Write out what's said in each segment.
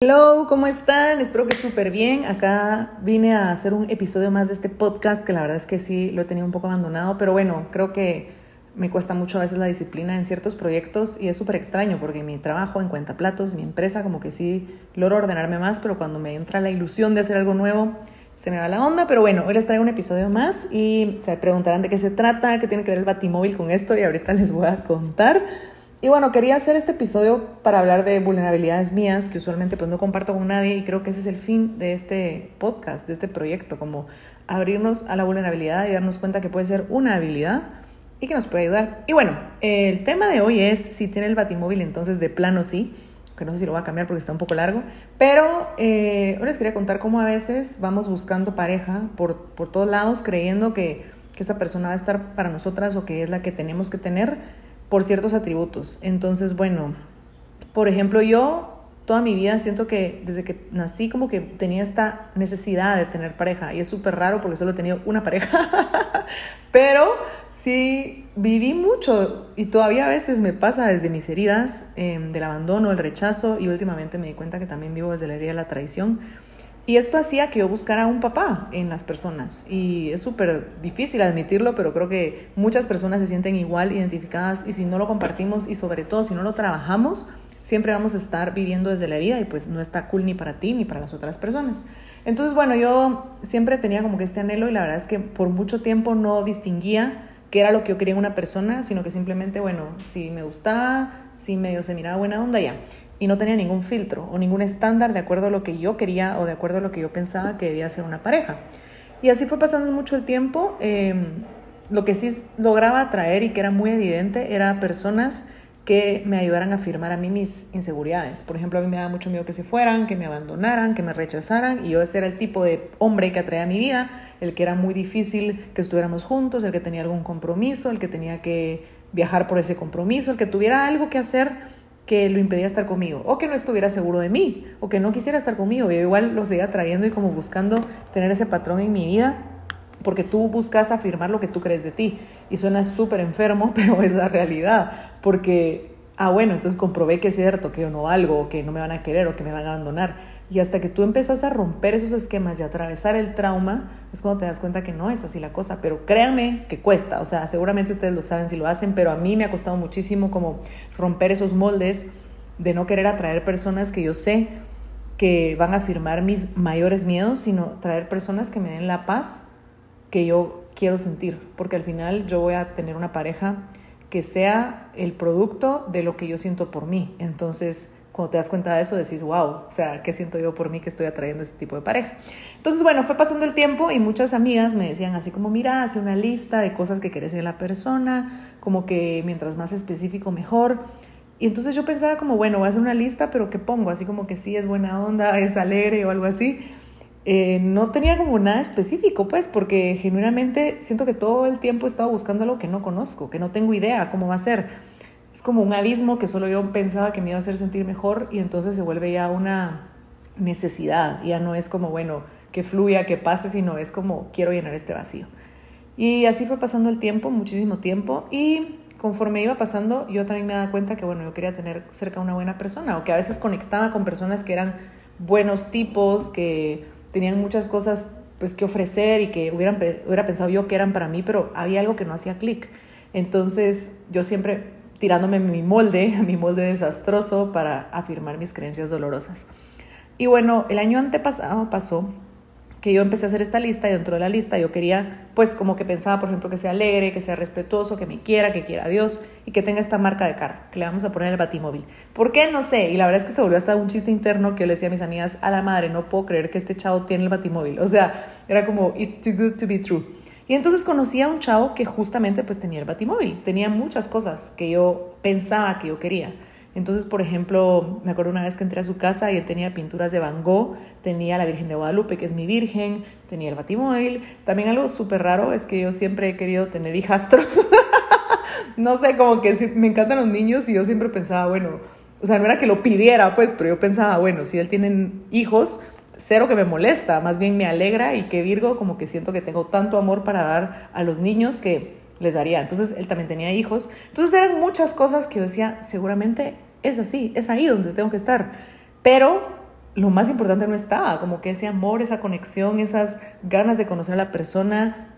Hello, ¿cómo están? Espero que súper bien. Acá vine a hacer un episodio más de este podcast que la verdad es que sí lo he tenido un poco abandonado, pero bueno, creo que me cuesta mucho a veces la disciplina en ciertos proyectos y es súper extraño porque mi trabajo en cuenta platos, mi empresa, como que sí logro ordenarme más, pero cuando me entra la ilusión de hacer algo nuevo, se me va la onda. Pero bueno, hoy les traigo un episodio más y se preguntarán de qué se trata, qué tiene que ver el batimóvil con esto y ahorita les voy a contar. Y bueno, quería hacer este episodio para hablar de vulnerabilidades mías que usualmente pues no comparto con nadie y creo que ese es el fin de este podcast, de este proyecto, como abrirnos a la vulnerabilidad y darnos cuenta que puede ser una habilidad y que nos puede ayudar. Y bueno, el tema de hoy es si tiene el batimóvil entonces de plano sí, que no sé si lo va a cambiar porque está un poco largo, pero eh, hoy les quería contar cómo a veces vamos buscando pareja por, por todos lados creyendo que, que esa persona va a estar para nosotras o que es la que tenemos que tener por ciertos atributos. Entonces, bueno, por ejemplo, yo toda mi vida siento que desde que nací como que tenía esta necesidad de tener pareja y es súper raro porque solo he tenido una pareja, pero sí viví mucho y todavía a veces me pasa desde mis heridas em, del abandono, el rechazo y últimamente me di cuenta que también vivo desde la herida de la traición y esto hacía que yo buscara un papá en las personas. Y es súper difícil admitirlo, pero creo que muchas personas se sienten igual identificadas y si no lo compartimos y sobre todo si no lo trabajamos, siempre vamos a estar viviendo desde la herida y pues no está cool ni para ti ni para las otras personas. Entonces, bueno, yo siempre tenía como que este anhelo y la verdad es que por mucho tiempo no distinguía qué era lo que yo quería en una persona, sino que simplemente, bueno, si me gustaba, si medio se miraba buena onda, ya y no tenía ningún filtro o ningún estándar de acuerdo a lo que yo quería o de acuerdo a lo que yo pensaba que debía ser una pareja. Y así fue pasando mucho el tiempo. Em, lo que sí lograba atraer y que era muy evidente era personas que me ayudaran a afirmar a mí mis inseguridades. Por ejemplo, a mí me daba mucho miedo que se fueran, que me abandonaran, que me rechazaran, y yo ese era el tipo de hombre que atraía a mi vida, el que era muy difícil que estuviéramos juntos, el que tenía algún compromiso, el que tenía que viajar por ese compromiso, el que tuviera algo que hacer que lo impedía estar conmigo, o que no estuviera seguro de mí, o que no quisiera estar conmigo. Yo igual lo seguía trayendo y como buscando tener ese patrón en mi vida, porque tú buscas afirmar lo que tú crees de ti. Y suena súper enfermo, pero es la realidad, porque, ah, bueno, entonces comprobé que es cierto, que yo no valgo, que no me van a querer, o que me van a abandonar. Y hasta que tú empezas a romper esos esquemas y a atravesar el trauma, es cuando te das cuenta que no es así la cosa. Pero créanme que cuesta. O sea, seguramente ustedes lo saben si lo hacen, pero a mí me ha costado muchísimo como romper esos moldes de no querer atraer personas que yo sé que van a afirmar mis mayores miedos, sino traer personas que me den la paz que yo quiero sentir. Porque al final yo voy a tener una pareja que sea el producto de lo que yo siento por mí. Entonces, cuando te das cuenta de eso, decís, wow, o sea, ¿qué siento yo por mí que estoy atrayendo este tipo de pareja? Entonces, bueno, fue pasando el tiempo y muchas amigas me decían así como, mira, hace una lista de cosas que querés en la persona, como que mientras más específico, mejor. Y entonces yo pensaba como, bueno, voy a hacer una lista, pero ¿qué pongo? Así como que sí, es buena onda, es alegre o algo así. Eh, no tenía como nada específico, pues, porque genuinamente siento que todo el tiempo he estado buscando algo que no conozco, que no tengo idea cómo va a ser es como un abismo que solo yo pensaba que me iba a hacer sentir mejor y entonces se vuelve ya una necesidad, ya no es como, bueno, que fluya, que pase, sino es como, quiero llenar este vacío. Y así fue pasando el tiempo, muchísimo tiempo, y conforme iba pasando, yo también me daba cuenta que, bueno, yo quería tener cerca una buena persona, o que a veces conectaba con personas que eran buenos tipos, que tenían muchas cosas pues que ofrecer y que hubieran, hubiera pensado yo que eran para mí, pero había algo que no hacía clic. Entonces yo siempre tirándome mi molde, mi molde desastroso para afirmar mis creencias dolorosas. Y bueno, el año antepasado pasó que yo empecé a hacer esta lista y dentro de la lista yo quería, pues como que pensaba, por ejemplo, que sea alegre, que sea respetuoso, que me quiera, que quiera a Dios y que tenga esta marca de carro, que le vamos a poner el batimóvil. ¿Por qué? No sé. Y la verdad es que se volvió hasta un chiste interno que yo le decía a mis amigas, a la madre, no puedo creer que este chavo tiene el batimóvil. O sea, era como, it's too good to be true. Y entonces conocí a un chavo que justamente pues tenía el batimóvil, tenía muchas cosas que yo pensaba que yo quería. Entonces, por ejemplo, me acuerdo una vez que entré a su casa y él tenía pinturas de Van Gogh, tenía la Virgen de Guadalupe, que es mi virgen, tenía el batimóvil. También algo súper raro es que yo siempre he querido tener hijastros. no sé, como que me encantan los niños y yo siempre pensaba, bueno, o sea, no era que lo pidiera, pues, pero yo pensaba, bueno, si él tiene hijos, cero que me molesta, más bien me alegra y que Virgo como que siento que tengo tanto amor para dar a los niños que les daría. Entonces él también tenía hijos. Entonces eran muchas cosas que yo decía, seguramente es así, es ahí donde tengo que estar. Pero lo más importante no estaba, como que ese amor, esa conexión, esas ganas de conocer a la persona.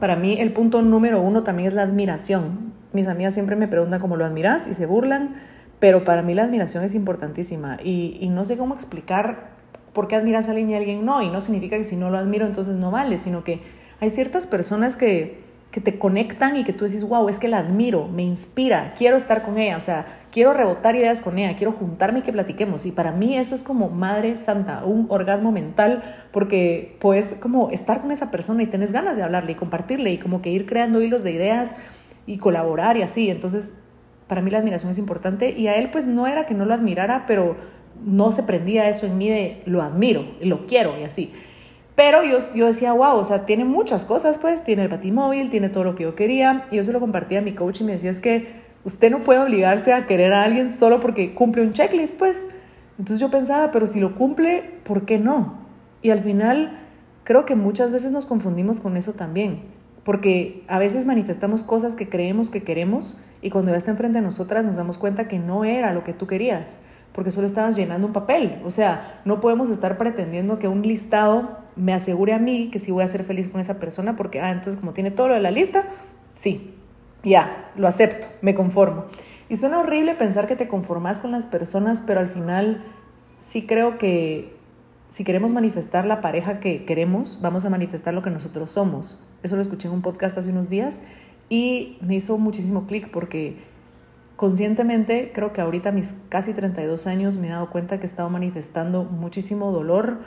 Para mí el punto número uno también es la admiración. Mis amigas siempre me preguntan cómo lo admiras y se burlan, pero para mí la admiración es importantísima y, y no sé cómo explicar por qué admiras a alguien y a alguien no, y no significa que si no lo admiro entonces no vale, sino que hay ciertas personas que que te conectan y que tú dices, wow, es que la admiro, me inspira, quiero estar con ella, o sea, quiero rebotar ideas con ella, quiero juntarme y que platiquemos. Y para mí eso es como Madre Santa, un orgasmo mental, porque pues como estar con esa persona y tenés ganas de hablarle y compartirle y como que ir creando hilos de ideas y colaborar y así. Entonces, para mí la admiración es importante y a él pues no era que no lo admirara, pero no se prendía eso en mí de lo admiro, lo quiero y así. Pero yo, yo decía, wow, o sea, tiene muchas cosas, pues, tiene el batimóvil, tiene todo lo que yo quería. Y yo se lo compartía a mi coach y me decía, es que usted no puede obligarse a querer a alguien solo porque cumple un checklist, pues. Entonces yo pensaba, pero si lo cumple, ¿por qué no? Y al final, creo que muchas veces nos confundimos con eso también. Porque a veces manifestamos cosas que creemos que queremos y cuando ya está enfrente de nosotras nos damos cuenta que no era lo que tú querías porque solo estabas llenando un papel. O sea, no podemos estar pretendiendo que un listado me asegure a mí que sí voy a ser feliz con esa persona, porque, ah, entonces como tiene todo lo de la lista, sí, ya, lo acepto, me conformo. Y suena horrible pensar que te conformas con las personas, pero al final sí creo que si queremos manifestar la pareja que queremos, vamos a manifestar lo que nosotros somos. Eso lo escuché en un podcast hace unos días y me hizo muchísimo clic porque conscientemente, creo que ahorita mis casi 32 años me he dado cuenta que he estado manifestando muchísimo dolor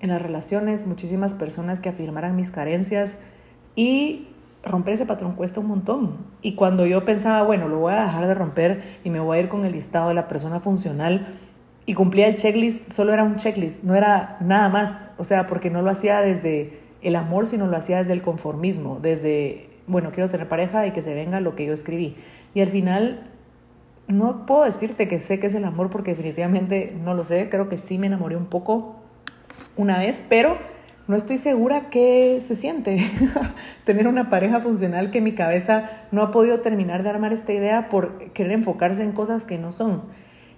en las relaciones, muchísimas personas que afirmaran mis carencias y romper ese patrón cuesta un montón. Y cuando yo pensaba, bueno, lo voy a dejar de romper y me voy a ir con el listado de la persona funcional y cumplía el checklist, solo era un checklist, no era nada más. O sea, porque no lo hacía desde el amor, sino lo hacía desde el conformismo, desde, bueno, quiero tener pareja y que se venga lo que yo escribí. Y al final no puedo decirte que sé que es el amor porque definitivamente no lo sé. Creo que sí me enamoré un poco una vez, pero no estoy segura qué se siente tener una pareja funcional que mi cabeza no ha podido terminar de armar esta idea por querer enfocarse en cosas que no son.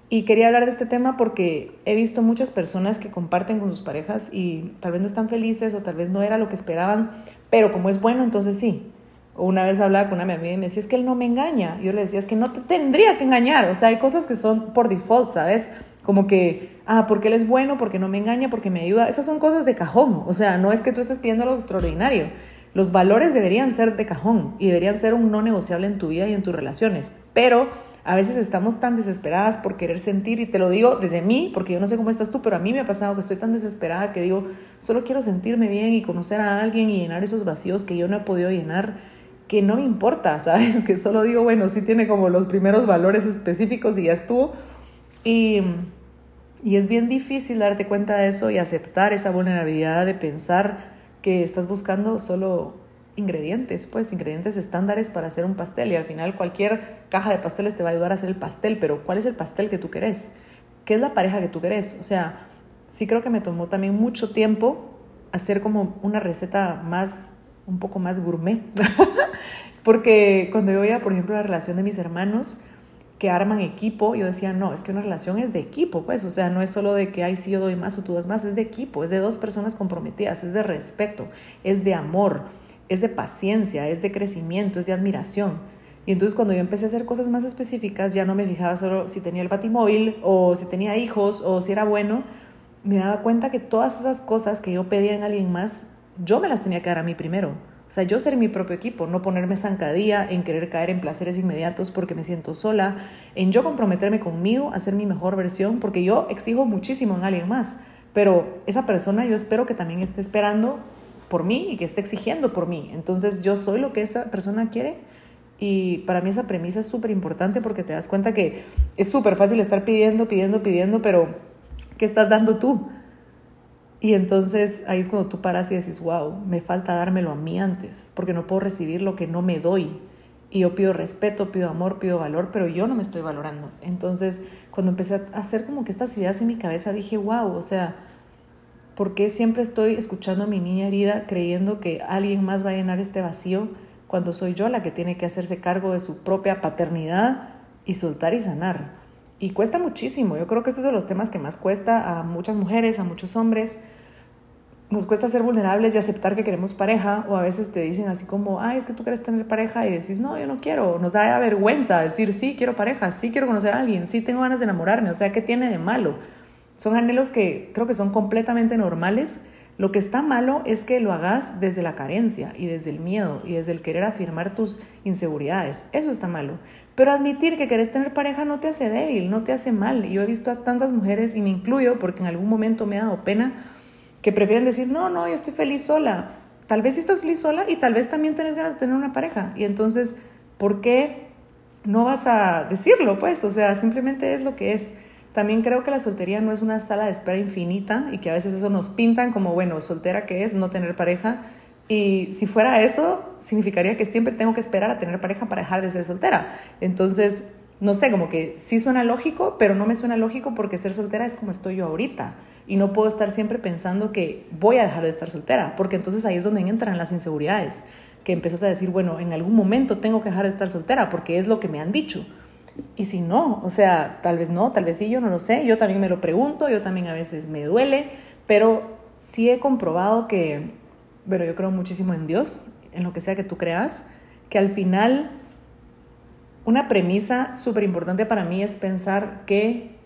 Y quería hablar de este tema porque he visto muchas personas que comparten con sus parejas y tal vez no están felices o tal vez no era lo que esperaban, pero como es bueno, entonces sí una vez hablaba con una amiga y me decía, es que él no me engaña. Yo le decía, es que no te tendría que engañar. O sea, hay cosas que son por default, ¿sabes? Como que, ah, porque él es bueno, porque no me engaña, porque me ayuda. Esas son cosas de cajón. O sea, no es que tú estés pidiendo algo extraordinario. Los valores deberían ser de cajón y deberían ser un no negociable en tu vida y en tus relaciones. Pero a veces estamos tan desesperadas por querer sentir, y te lo digo desde mí, porque yo no sé cómo estás tú, pero a mí me ha pasado que estoy tan desesperada que digo, solo quiero sentirme bien y conocer a alguien y llenar esos vacíos que yo no he podido llenar que no me importa, ¿sabes? Que solo digo, bueno, sí tiene como los primeros valores específicos y ya estuvo. Y, y es bien difícil darte cuenta de eso y aceptar esa vulnerabilidad de pensar que estás buscando solo ingredientes, pues ingredientes estándares para hacer un pastel y al final cualquier caja de pasteles te va a ayudar a hacer el pastel, pero ¿cuál es el pastel que tú querés? ¿Qué es la pareja que tú querés? O sea, sí creo que me tomó también mucho tiempo hacer como una receta más un poco más gourmet. Porque cuando yo veía, por ejemplo, la relación de mis hermanos que arman equipo, yo decía, no, es que una relación es de equipo, pues, o sea, no es solo de que, ay, sí, yo doy más o tú das más, es de equipo, es de dos personas comprometidas, es de respeto, es de amor, es de paciencia, es de crecimiento, es de admiración. Y entonces cuando yo empecé a hacer cosas más específicas, ya no me fijaba solo si tenía el batimóvil o si tenía hijos o si era bueno, me daba cuenta que todas esas cosas que yo pedía en alguien más yo me las tenía que dar a mí primero. O sea, yo ser mi propio equipo, no ponerme zancadilla en querer caer en placeres inmediatos porque me siento sola, en yo comprometerme conmigo a ser mi mejor versión, porque yo exijo muchísimo en alguien más, pero esa persona yo espero que también esté esperando por mí y que esté exigiendo por mí. Entonces yo soy lo que esa persona quiere y para mí esa premisa es súper importante porque te das cuenta que es súper fácil estar pidiendo, pidiendo, pidiendo, pero ¿qué estás dando tú? Y entonces ahí es cuando tú paras y dices, wow, me falta dármelo a mí antes, porque no puedo recibir lo que no me doy. Y yo pido respeto, pido amor, pido valor, pero yo no me estoy valorando. Entonces, cuando empecé a hacer como que estas ideas en mi cabeza, dije, wow, o sea, ¿por qué siempre estoy escuchando a mi niña herida creyendo que alguien más va a llenar este vacío cuando soy yo la que tiene que hacerse cargo de su propia paternidad y soltar y sanar? Y cuesta muchísimo. Yo creo que estos son los temas que más cuesta a muchas mujeres, a muchos hombres. Nos cuesta ser vulnerables y aceptar que queremos pareja, o a veces te dicen así como, ay, es que tú quieres tener pareja, y decís, no, yo no quiero. Nos da vergüenza decir, sí, quiero pareja, sí, quiero conocer a alguien, sí, tengo ganas de enamorarme. O sea, ¿qué tiene de malo? Son anhelos que creo que son completamente normales lo que está malo es que lo hagas desde la carencia y desde el miedo y desde el querer afirmar tus inseguridades. Eso está malo. Pero admitir que querés tener pareja no te hace débil, no te hace mal. Yo he visto a tantas mujeres, y me incluyo porque en algún momento me ha dado pena, que prefieren decir, no, no, yo estoy feliz sola. Tal vez sí estás feliz sola y tal vez también tienes ganas de tener una pareja. Y entonces, ¿por qué no vas a decirlo? Pues, o sea, simplemente es lo que es. También creo que la soltería no es una sala de espera infinita y que a veces eso nos pintan como, bueno, soltera que es, no tener pareja. Y si fuera eso, significaría que siempre tengo que esperar a tener pareja para dejar de ser soltera. Entonces, no sé, como que sí suena lógico, pero no me suena lógico porque ser soltera es como estoy yo ahorita. Y no puedo estar siempre pensando que voy a dejar de estar soltera, porque entonces ahí es donde entran las inseguridades, que empiezas a decir, bueno, en algún momento tengo que dejar de estar soltera porque es lo que me han dicho. Y si no, o sea, tal vez no, tal vez sí, yo no lo sé, yo también me lo pregunto, yo también a veces me duele, pero sí he comprobado que, bueno, yo creo muchísimo en Dios, en lo que sea que tú creas, que al final una premisa súper importante para mí es pensar que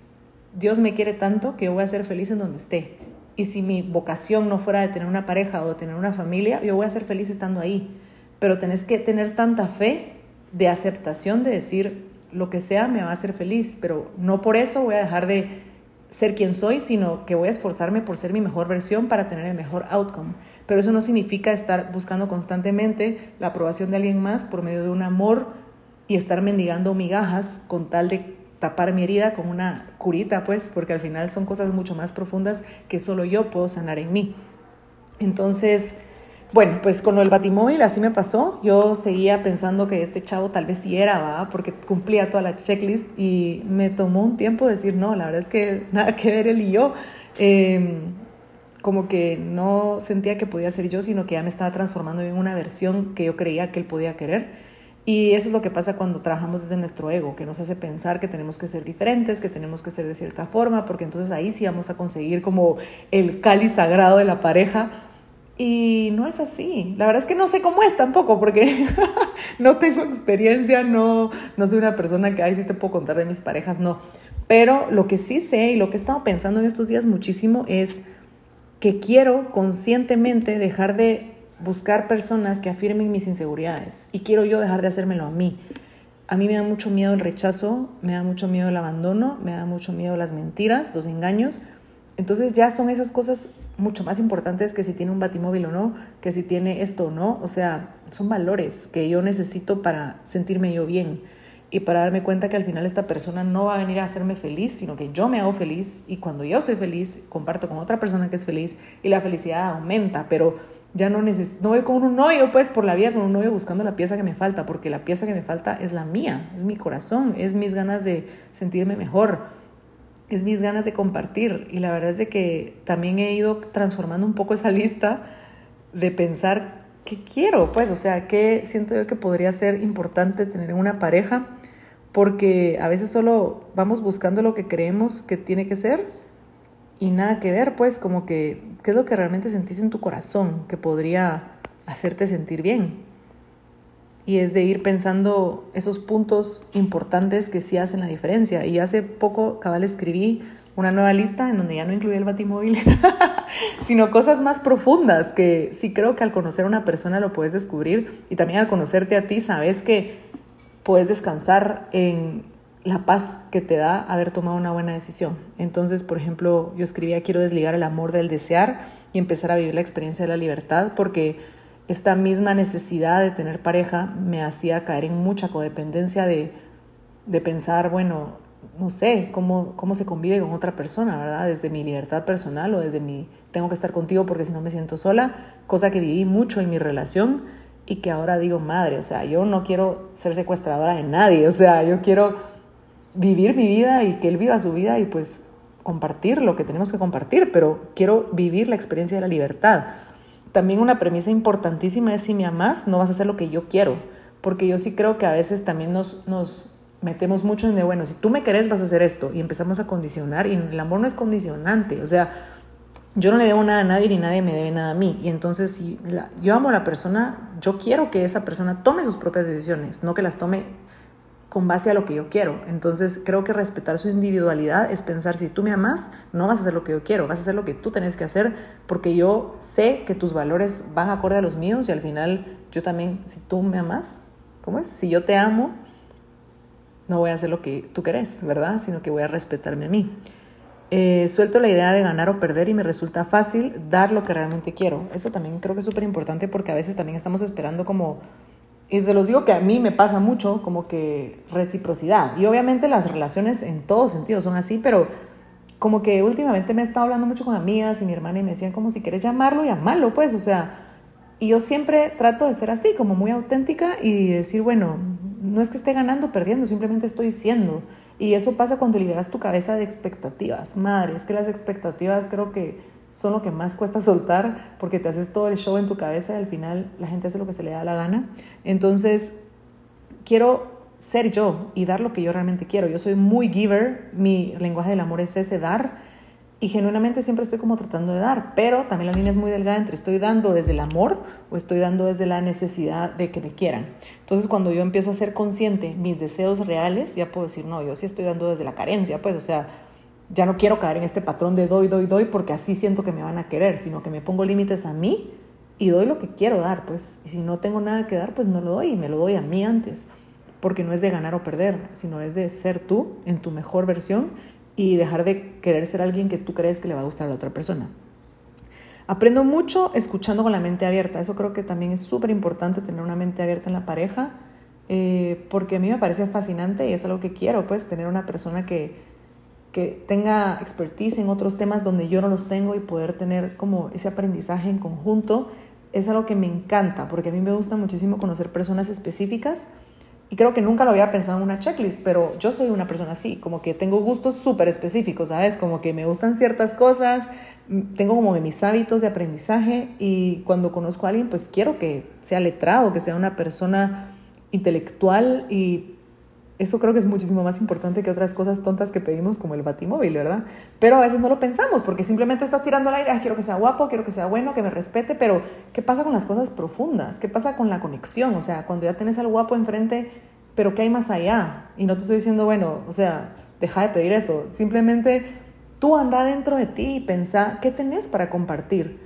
Dios me quiere tanto que yo voy a ser feliz en donde esté. Y si mi vocación no fuera de tener una pareja o de tener una familia, yo voy a ser feliz estando ahí. Pero tenés que tener tanta fe de aceptación de decir, lo que sea me va a hacer feliz, pero no por eso voy a dejar de ser quien soy, sino que voy a esforzarme por ser mi mejor versión para tener el mejor outcome. Pero eso no significa estar buscando constantemente la aprobación de alguien más por medio de un amor y estar mendigando migajas con tal de tapar mi herida con una curita, pues, porque al final son cosas mucho más profundas que solo yo puedo sanar en mí. Entonces, bueno, pues con del batimóvil así me pasó. Yo seguía pensando que este chavo tal vez sí era, ¿va? Porque cumplía toda la checklist y me tomó un tiempo decir, no, la verdad es que nada que ver él y yo. Em, como que no sentía que podía ser yo, sino que ya me estaba transformando en una versión que yo creía que él podía querer. Y eso es lo que pasa cuando trabajamos desde nuestro ego, que nos hace pensar que tenemos que ser diferentes, que tenemos que ser de cierta forma, porque entonces ahí sí vamos a conseguir como el cáliz sagrado de la pareja y no es así. La verdad es que no sé cómo es tampoco, porque no tengo experiencia, no, no soy una persona que, ay, sí te puedo contar de mis parejas, no. Pero lo que sí sé y lo que he estado pensando en estos días muchísimo es que quiero conscientemente dejar de buscar personas que afirmen mis inseguridades y quiero yo dejar de hacérmelo a mí. A mí me da mucho miedo el rechazo, me da mucho miedo el abandono, me da mucho miedo las mentiras, los engaños, entonces ya son esas cosas mucho más importantes que si tiene un batimóvil o no, que si tiene esto o no. O sea, son valores que yo necesito para sentirme yo bien y para darme cuenta que al final esta persona no va a venir a hacerme feliz, sino que yo me hago feliz. Y cuando yo soy feliz, comparto con otra persona que es feliz y la felicidad aumenta, pero ya no necesito, no voy con un novio pues por la vida con un novio buscando la pieza que me falta, porque la pieza que me falta es la mía, es mi corazón, es mis ganas de sentirme mejor es mis ganas de compartir. Y la verdad es de que también he ido transformando un poco esa lista de pensar qué quiero, pues, o sea, qué siento yo que podría ser importante tener en una pareja, porque a veces solo vamos buscando lo que creemos que tiene que ser y nada que ver, pues, como que qué es lo que realmente sentís en tu corazón que podría hacerte sentir bien y es de ir pensando esos puntos importantes que sí hacen la diferencia. Y hace poco, cabal, escribí una nueva lista en donde ya no incluía el batimóvil, sino cosas más profundas que sí creo que al conocer a una persona lo puedes descubrir y también al conocerte a ti sabes que puedes descansar en la paz que te da haber tomado una buena decisión. Entonces, por ejemplo, yo escribía quiero desligar el amor del desear y empezar a vivir la experiencia de la libertad porque esta misma necesidad de tener pareja me hacía caer en mucha codependencia de, pensar, bueno, no sé, cómo, cómo se convive con otra persona, ¿verdad? Desde mi libertad personal o desde mi, tengo que estar contigo porque si no me siento sola, cosa que viví mucho en mi relación y que ahora digo, madre, o sea, yo no quiero ser secuestradora de nadie, o sea, yo quiero vivir mi vida y que él viva su vida y pues compartir lo que tenemos que compartir, pero quiero vivir la experiencia de la libertad también una premisa importantísima es si me amas, no vas a hacer lo que yo quiero, porque yo sí creo que a veces también nos, nos metemos mucho en de, bueno, si tú me querés vas a hacer esto. Y empezamos a condicionar y el amor no es condicionante, o sea, yo no le debo nada a nadie ni nadie me debe nada a mí. Y entonces si yo amo a la persona, yo quiero que esa persona tome sus propias decisiones, no que las tome con base a lo que yo quiero. Entonces creo que respetar su individualidad es pensar, si tú me amas, no vas a hacer lo que yo quiero, vas a hacer lo que tú tenés que hacer porque yo sé que tus valores van acorde a los míos y al final yo también, si tú me amas, ¿cómo es? Si yo te amo, no voy a hacer lo que tú querés, ¿verdad? Sino que voy a respetarme a mí. Eh, suelto la idea de ganar o perder y me resulta fácil dar lo que realmente quiero. Eso también creo que es súper importante porque a veces también estamos esperando como y se los digo que a mí me pasa mucho como que reciprocidad. Y obviamente las relaciones en todos sentidos son así, pero como que últimamente me he estado hablando mucho con amigas y mi hermana y me decían como si quieres llamarlo, llamarlo, pues, o sea, y yo siempre trato de ser así, como muy auténtica y decir, bueno, no es que esté ganando o perdiendo, simplemente estoy siendo. Y eso pasa cuando liberas tu cabeza de expectativas. Madre, es que las expectativas creo que son lo que más cuesta soltar porque te haces todo el show en tu cabeza y al final la gente hace lo que se le da la gana. Entonces, quiero ser yo y dar lo que yo realmente quiero. Yo soy muy giver, mi lenguaje del amor es ese dar y genuinamente siempre estoy como tratando de dar, pero también la línea es muy delgada entre estoy dando desde el amor o estoy dando desde la necesidad de que me quieran. Entonces, cuando yo empiezo a ser consciente mis deseos reales, ya puedo decir, no, yo sí estoy dando desde la carencia, pues, o sea, ya no quiero caer en este patrón de doy, doy, doy, porque así siento que me van a querer, sino que me pongo límites a mí y doy lo que quiero dar, pues. Y si no tengo nada que dar, pues no lo doy y me lo doy a mí antes, porque no es de ganar o perder, sino es de ser tú en tu mejor versión y dejar de querer ser alguien que tú crees que le va a gustar a la otra persona. Aprendo mucho escuchando con la mente abierta. Eso creo que también es súper importante tener una mente abierta en la pareja, eh, porque a mí me parece fascinante y es algo que quiero, pues, tener una persona que que tenga expertise en otros temas donde yo no los tengo y poder tener como ese aprendizaje en conjunto es algo que me encanta, porque a mí me gusta muchísimo conocer personas específicas y creo que nunca lo había pensado en una checklist, pero yo soy una persona así, como que tengo gustos súper específicos, ¿sabes? Como que me gustan ciertas cosas, tengo como mis hábitos de aprendizaje y cuando conozco a alguien, pues quiero que sea letrado, que sea una persona intelectual y eso creo que es muchísimo más importante que otras cosas tontas que pedimos como el batimóvil, ¿verdad? Pero a veces no lo pensamos porque simplemente estás tirando al aire, quiero que sea guapo, quiero que sea bueno, que me respete, pero ¿qué pasa con las cosas profundas? ¿Qué pasa con la conexión? O sea, cuando ya tienes al guapo enfrente, pero ¿qué hay más allá? Y no te estoy diciendo, bueno, o sea, deja de pedir eso, simplemente tú anda dentro de ti y pensá qué tenés para compartir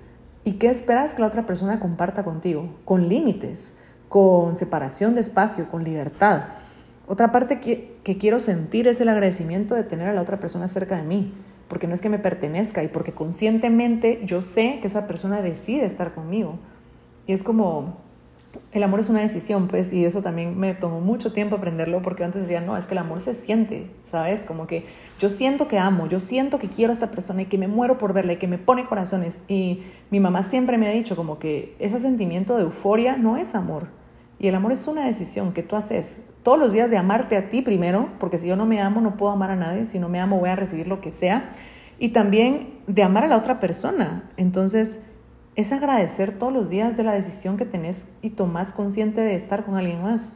y qué esperas que la otra persona comparta contigo, con límites, con separación de espacio, con libertad. Otra parte que, quiero sentir es el agradecimiento de tener a la otra persona cerca de mí, porque no es que me pertenezca y porque conscientemente yo sé que esa persona decide estar conmigo. Y es como, el amor es una decisión, pues, y eso también me tomó mucho tiempo aprenderlo, porque antes decía, no, es que el amor se siente, ¿sabes? Como que yo siento que amo, yo siento que quiero a esta persona y que me muero por verla y que me pone corazones. Y mi mamá siempre me ha dicho como que ese sentimiento de euforia no es amor, y el amor es una decisión que tú haces todos los días de amarte a ti primero, porque si yo no me amo no puedo amar a nadie, si no me amo voy a recibir lo que sea, y también de amar a la otra persona. Entonces, es agradecer todos los días de la decisión que tenés y tomás consciente de estar con alguien más.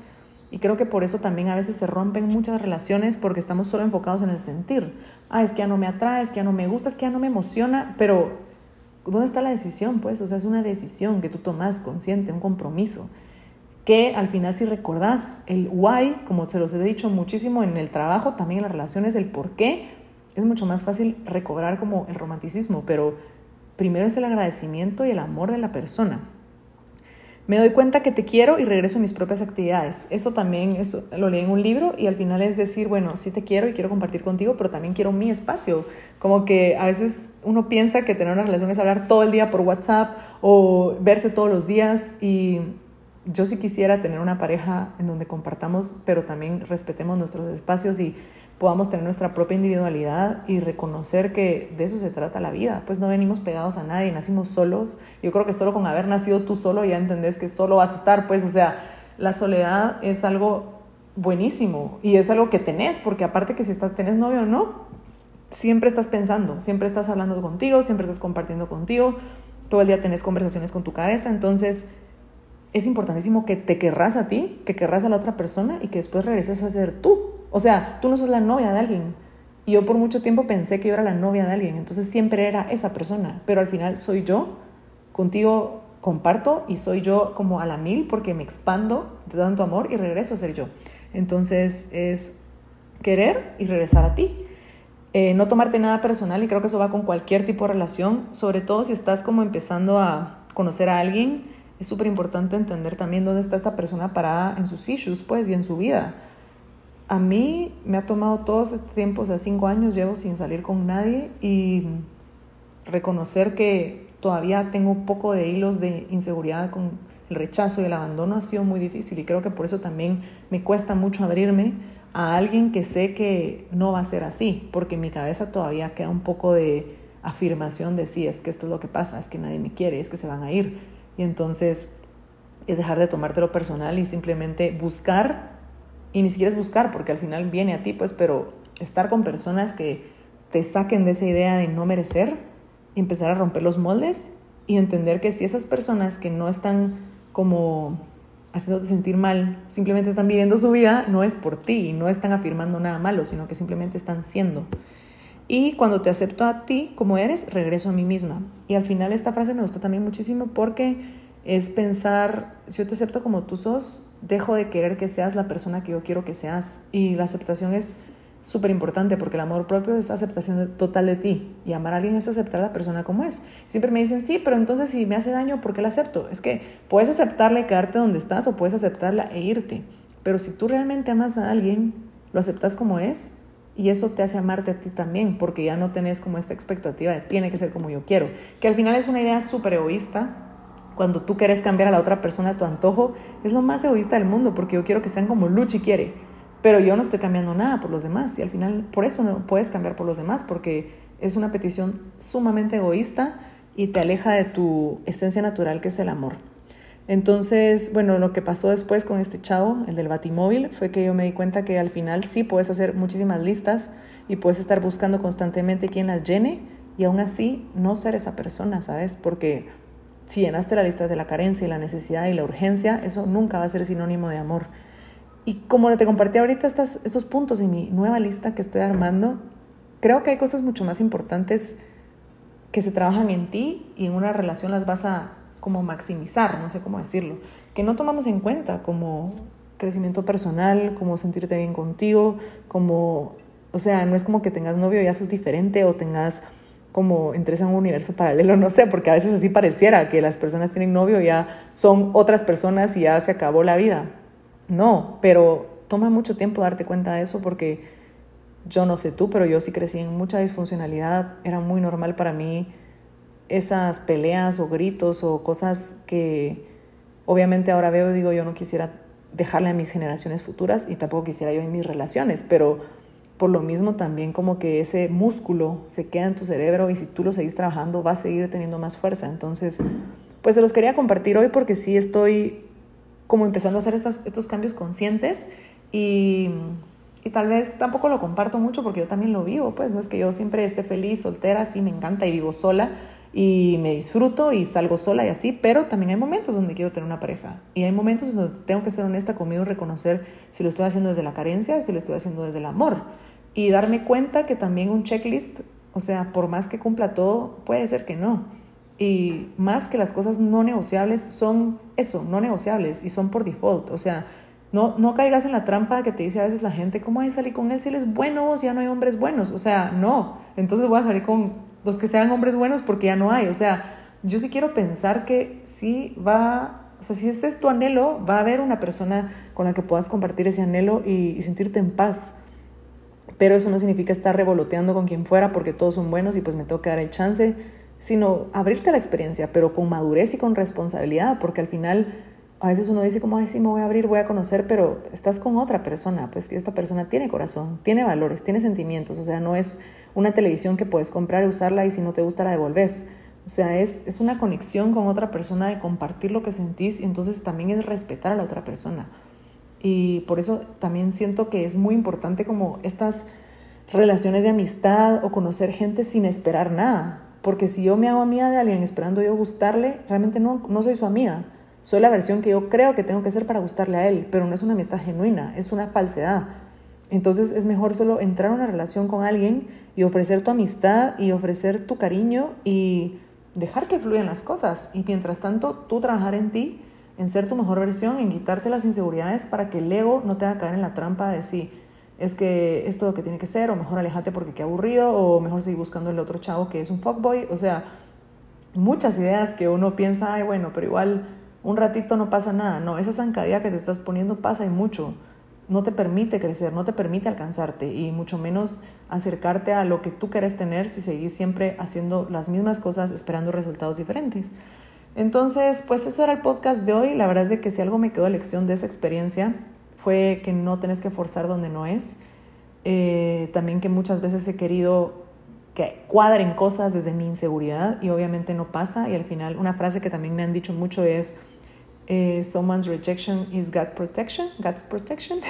Y creo que por eso también a veces se rompen muchas relaciones porque estamos solo enfocados en el sentir. Ah, es que ya no me atrae, es que ya no me gusta, es que ya no me emociona, pero ¿dónde está la decisión? Pues, o sea, es una decisión que tú tomas consciente, un compromiso que al final si recordás el why, como se los he dicho muchísimo en el trabajo, también en las relaciones, el por qué, es mucho más fácil recobrar como el romanticismo, pero primero es el agradecimiento y el amor de la persona. Me doy cuenta que te quiero y regreso a mis propias actividades. Eso también eso, lo leí en un libro y al final es decir, bueno, sí te quiero y quiero compartir contigo, pero también quiero mi espacio. Como que a veces uno piensa que tener una relación es hablar todo el día por WhatsApp o verse todos los días y yo sí quisiera tener una pareja en donde compartamos, pero también respetemos nuestros espacios y podamos tener nuestra propia individualidad y reconocer que de eso se trata la vida. Pues no venimos pegados a nadie, nacimos solos. Yo creo que solo con haber nacido tú solo ya entendés que solo vas a estar, pues, o sea, la soledad es algo buenísimo y es algo que tenés, porque aparte que si estás, tenés novio o no, siempre estás pensando, siempre estás hablando contigo, siempre estás compartiendo contigo, todo el día tenés conversaciones con tu cabeza, entonces es importantísimo que te querrás a ti, que querrás a la otra persona y que después regreses a ser tú. O sea, tú no sos la novia de alguien. Y yo por mucho tiempo pensé que yo era la novia de alguien, entonces siempre era esa persona, pero al final soy yo, contigo comparto y soy yo como a la mil porque me expando de tanto amor y regreso a ser yo. Entonces es querer y regresar a ti. Eh, no tomarte nada personal y creo que eso va con cualquier tipo de relación, sobre todo si estás como empezando a conocer a alguien, es súper importante entender también dónde está esta persona parada en sus issues, pues, y en su vida. A mí me ha tomado todos este tiempo, o sea, cinco años llevo sin salir con nadie y reconocer que todavía tengo un poco de hilos de inseguridad con el rechazo y el abandono ha sido muy difícil y creo que por eso también me cuesta mucho abrirme a alguien que sé que no va a ser así, porque en mi cabeza todavía queda un poco de afirmación de sí, es que esto es lo que pasa, es que nadie me quiere, es que se van a ir. Entonces es dejar de tomártelo personal y simplemente buscar, y ni siquiera es buscar, porque al final viene a ti, pues, pero estar con personas que te saquen de esa idea de no merecer, empezar a romper los moldes y entender que si esas personas que no están como haciéndote sentir mal, simplemente están viviendo su vida, no es por ti no están afirmando nada malo, sino que simplemente están siendo. Y cuando te acepto a ti como eres, regreso a mí misma. Y al final esta frase me gustó también muchísimo porque es pensar, si yo te acepto como tú sos, dejo de querer que seas la persona que yo quiero que seas. Y la aceptación es súper importante porque el amor propio es aceptación total de ti y amar a alguien es aceptar a la persona como es. Siempre me dicen, sí, pero entonces si me hace daño, ¿por qué la acepto? Es que puedes aceptarla y quedarte donde estás o puedes aceptarla e irte. Pero si tú realmente amas a alguien, lo aceptas como es y eso te hace amarte a ti también porque ya no tenés como esta expectativa de tiene que ser como yo quiero, que al final es una idea súper egoísta. Cuando tú quieres cambiar a la otra persona a tu antojo, es lo más egoísta del mundo porque yo quiero que sean como Luchi quiere pero yo no estoy cambiando nada por los demás y al final por eso no puedes cambiar por los demás porque es una petición sumamente egoísta y te aleja de tu esencia natural que es el amor. Entonces, bueno, lo que pasó después con este chavo, el del batimóvil, fue que yo me di cuenta que al final sí puedes hacer muchísimas listas y puedes estar buscando constantemente quién las llene y aún así no ser esa persona, ¿sabes? Porque si llenaste la lista de la carencia y la necesidad y la urgencia, eso nunca va a ser sinónimo de amor. Y como te compartí ahorita estas, estos puntos en mi nueva lista que estoy armando, creo que hay cosas mucho más importantes que se trabajan en ti y en una relación las vas a como maximizar, no sé cómo decirlo, que no tomamos en cuenta como crecimiento personal, como sentirte bien contigo, como, o sea, no es como que tengas novio y ya sos diferente o tengas como entres en un universo paralelo, no sé, porque a veces así pareciera que las personas tienen novio y ya son otras personas y ya se acabó la vida. No, pero toma mucho tiempo darte cuenta de eso porque yo no sé tú, pero yo sí crecí en mucha disfuncionalidad. Era muy normal para mí esas peleas o gritos o cosas que obviamente ahora veo y digo yo no quisiera dejarle a mis generaciones futuras y tampoco quisiera yo en mis relaciones, pero por lo mismo también como que ese músculo se queda en tu cerebro y si tú lo seguís trabajando va a seguir teniendo más fuerza. Entonces, pues se los quería compartir hoy porque sí estoy como empezando a hacer estos cambios conscientes y, y, tal vez tampoco lo comparto mucho porque yo también lo vivo, pues no es que yo siempre esté feliz, soltera, sí me encanta y vivo sola y me disfruto y salgo sola y así, pero también hay momentos donde quiero tener una pareja y hay momentos donde tengo que ser honesta conmigo y reconocer si lo estoy haciendo desde la carencia, si lo estoy haciendo desde el amor y darme cuenta que también un checklist, o sea, por más que cumpla todo, puede ser que no y más que las cosas no negociables son eso, no negociables y son por default. O sea, no, no caigas en la trampa que te dice a veces la gente, ¿cómo hay salir con él si él es bueno si ya no hay hombres buenos? O sea, no. Entonces voy a salir con los que sean hombres buenos porque ya no hay. O sea, yo sí quiero pensar que sí va, o sea, si este es tu anhelo, va a haber una persona con la que puedas compartir ese anhelo y, sentirte en paz. Pero eso no significa estar revoloteando con quien fuera porque todos son buenos y pues me tengo que dar el chance sino abrirte a la experiencia, pero con madurez y con responsabilidad, porque al final a veces uno dice como, ay, sí, me voy a abrir, voy a conocer, pero estás con otra persona, pues que esta persona tiene corazón, tiene valores, tiene sentimientos, o sea, no es una televisión que puedes comprar y usarla y si no te gusta la devolves. O sea, es, es una conexión con otra persona de compartir lo que sentís y entonces también es respetar a la otra persona. Y por eso también siento que es muy importante como estas relaciones de amistad o conocer gente sin esperar nada. Porque si yo me hago amiga de alguien esperando yo gustarle, realmente no, no soy su amiga. Soy la versión que yo creo que tengo que ser para gustarle a él, pero no es una amistad genuina, es una falsedad. Entonces es mejor solo entrar a una relación con alguien y ofrecer tu amistad y ofrecer tu cariño y dejar que fluyan las cosas. Y mientras tanto, tú trabajar en ti, en ser tu mejor versión, en quitarte las inseguridades para que el ego no te haga caer en la trampa de sí, es que esto lo que tiene que ser, o mejor alejate porque qué aburrido, o mejor seguir buscando el otro chavo que es un fuckboy. O sea, muchas ideas que uno piensa, ay, bueno, pero igual un ratito no pasa nada. No, esa zancadilla que te estás poniendo pasa y mucho. No te permite crecer, no te permite alcanzarte y mucho menos acercarte a lo que tú quieres tener si seguís siempre haciendo las mismas cosas esperando resultados diferentes. Entonces, pues eso era el podcast de hoy. La verdad es que si algo me quedó lección de esa experiencia fue que no tenés que forzar donde no es. Eh, también que muchas veces he querido que cuadren cosas desde mi inseguridad y obviamente no pasa. Y al final una frase que también me han dicho mucho es eh, someone's rejection is God protection, God's protection.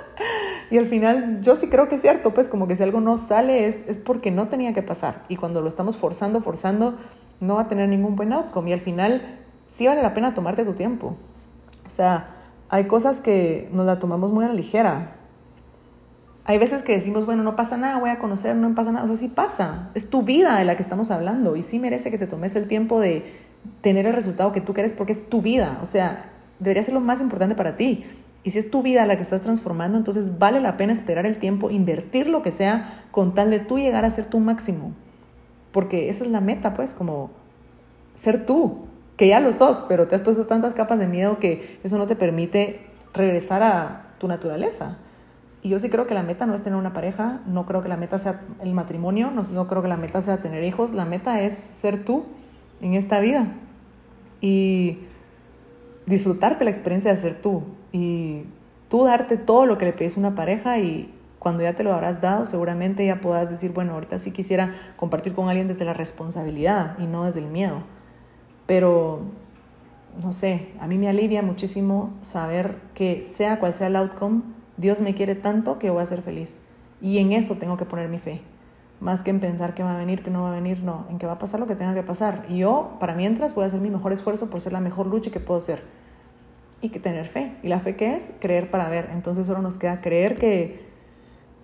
y al final yo sí creo que es cierto, pues como que si algo no sale es, es porque no tenía que pasar. Y cuando lo estamos forzando, forzando, no va a tener ningún buen outcome. Y al final sí vale la pena tomarte tu tiempo. O sea, hay cosas que nos la tomamos muy a la ligera. Hay veces que decimos, bueno, no pasa nada, voy a conocer, no pasa nada. O sea, sí pasa. Es tu vida de la que estamos hablando y sí merece que te tomes el tiempo de tener el resultado que tú quieres porque es tu vida. O sea, debería ser lo más importante para ti. Y si es tu vida la que estás transformando, entonces vale la pena esperar el tiempo, invertir lo que sea con tal de tú llegar a ser tu máximo. Porque esa es la meta, pues, como ser tú, que ya lo sos, pero te has puesto tantas capas de miedo que eso no te permite regresar a tu naturaleza. Y yo sí creo que la meta no es tener una pareja, no creo que la meta sea el matrimonio, no, no creo que la meta sea tener hijos, la meta es ser tú en esta vida y disfrutarte la experiencia de ser tú y tú darte todo lo que le pides a una pareja y cuando ya te lo habrás dado seguramente ya puedas decir, bueno, ahorita sí quisiera compartir con alguien desde la responsabilidad y no desde el miedo. Pero, no sé, a mí me alivia muchísimo saber que sea cual sea el outcome, Dios me quiere tanto que voy a ser feliz. Y en eso tengo que poner mi fe más que en pensar que va a venir, que no va a venir, no, en que va a pasar lo que tenga que pasar. Y yo, para mientras, voy a hacer mi mejor esfuerzo por ser la mejor lucha que puedo ser. Y que tener fe. ¿Y la fe qué es? Creer para ver. Entonces solo nos queda creer que,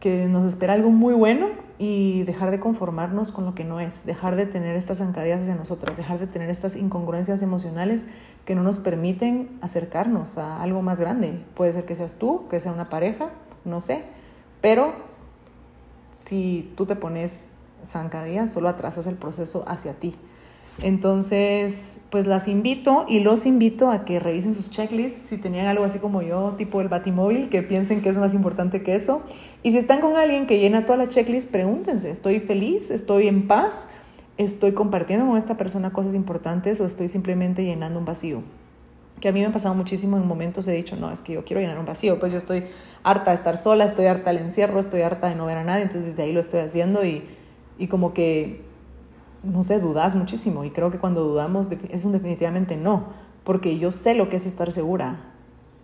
que nos espera algo muy bueno y dejar de conformarnos con lo que no es, dejar de tener estas zancadillas hacia nosotras, dejar de tener estas incongruencias emocionales que no nos permiten acercarnos a algo más grande. Puede ser que seas tú, que sea una pareja, no sé, pero si tú te pones zancadilla, solo atrasas el proceso hacia ti. Entonces, pues las invito y los invito a que revisen sus checklists, si tenían algo así como yo, tipo el batimóvil, que piensen que es más importante que eso. Y si están con alguien que llena toda la checklist, pregúntense, ¿estoy feliz? ¿Estoy en paz? ¿Estoy compartiendo con esta persona cosas importantes o estoy simplemente llenando un vacío? Que a mí me ha pasado muchísimo en momentos he dicho, no, es que yo quiero llenar un vacío, pues yo estoy harta de estar sola, estoy harta del encierro, estoy harta de no ver a nadie, entonces desde ahí lo estoy haciendo y, y como que, no sé, dudas muchísimo y creo que cuando dudamos es un definitivamente no, porque yo sé lo que es estar segura.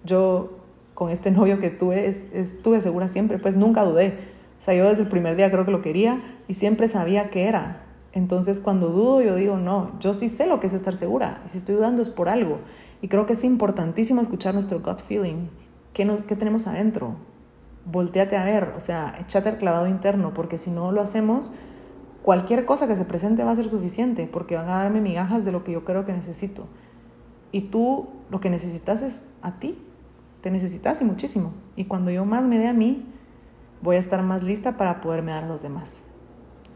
Yo con este novio que tuve, estuve segura siempre, pues nunca dudé. O sea, yo desde el primer día creo que lo quería y siempre sabía que era. Entonces cuando dudo yo digo, no, yo sí sé lo que es estar segura y si estoy dudando es por algo. Y creo que es importantísimo escuchar nuestro gut feeling. ¿Qué, nos, qué tenemos adentro? Volteate a ver, o sea, échate el clavado interno, porque si no lo hacemos, cualquier cosa que se presente va a ser suficiente, porque van a darme migajas de lo que yo creo que necesito. Y tú lo que necesitas es a ti. Te necesitas y muchísimo. Y cuando yo más me dé a mí, voy a estar más lista para poderme dar a los demás.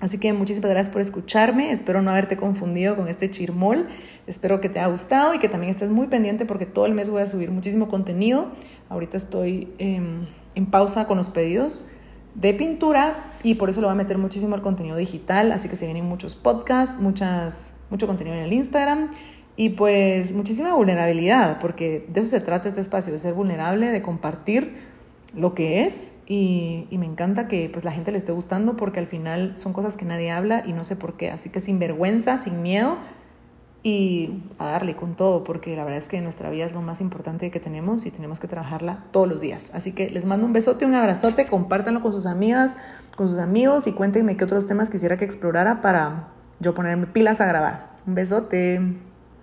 Así que muchísimas gracias por escucharme. Espero no haberte confundido con este chirmol. Espero que te haya gustado y que también estés muy pendiente porque todo el mes voy a subir muchísimo contenido. Ahorita estoy em, en pausa con los pedidos de pintura y por eso lo voy a meter muchísimo al contenido digital. Así que se vienen muchos podcasts, muchas, mucho contenido en el Instagram y pues muchísima vulnerabilidad porque de eso se trata este espacio, de ser vulnerable, de compartir lo que es y, me encanta que pues la gente le esté gustando porque al final son cosas que nadie habla y no sé por qué. Así que sin vergüenza, sin miedo, y a darle con todo, porque la verdad es que nuestra vida es lo más importante que tenemos y tenemos que trabajarla todos los días. Así que les mando un besote, un abrazote, compártanlo con sus amigas, con sus amigos y cuéntenme qué otros temas quisiera que explorara para yo ponerme pilas a grabar. Un besote.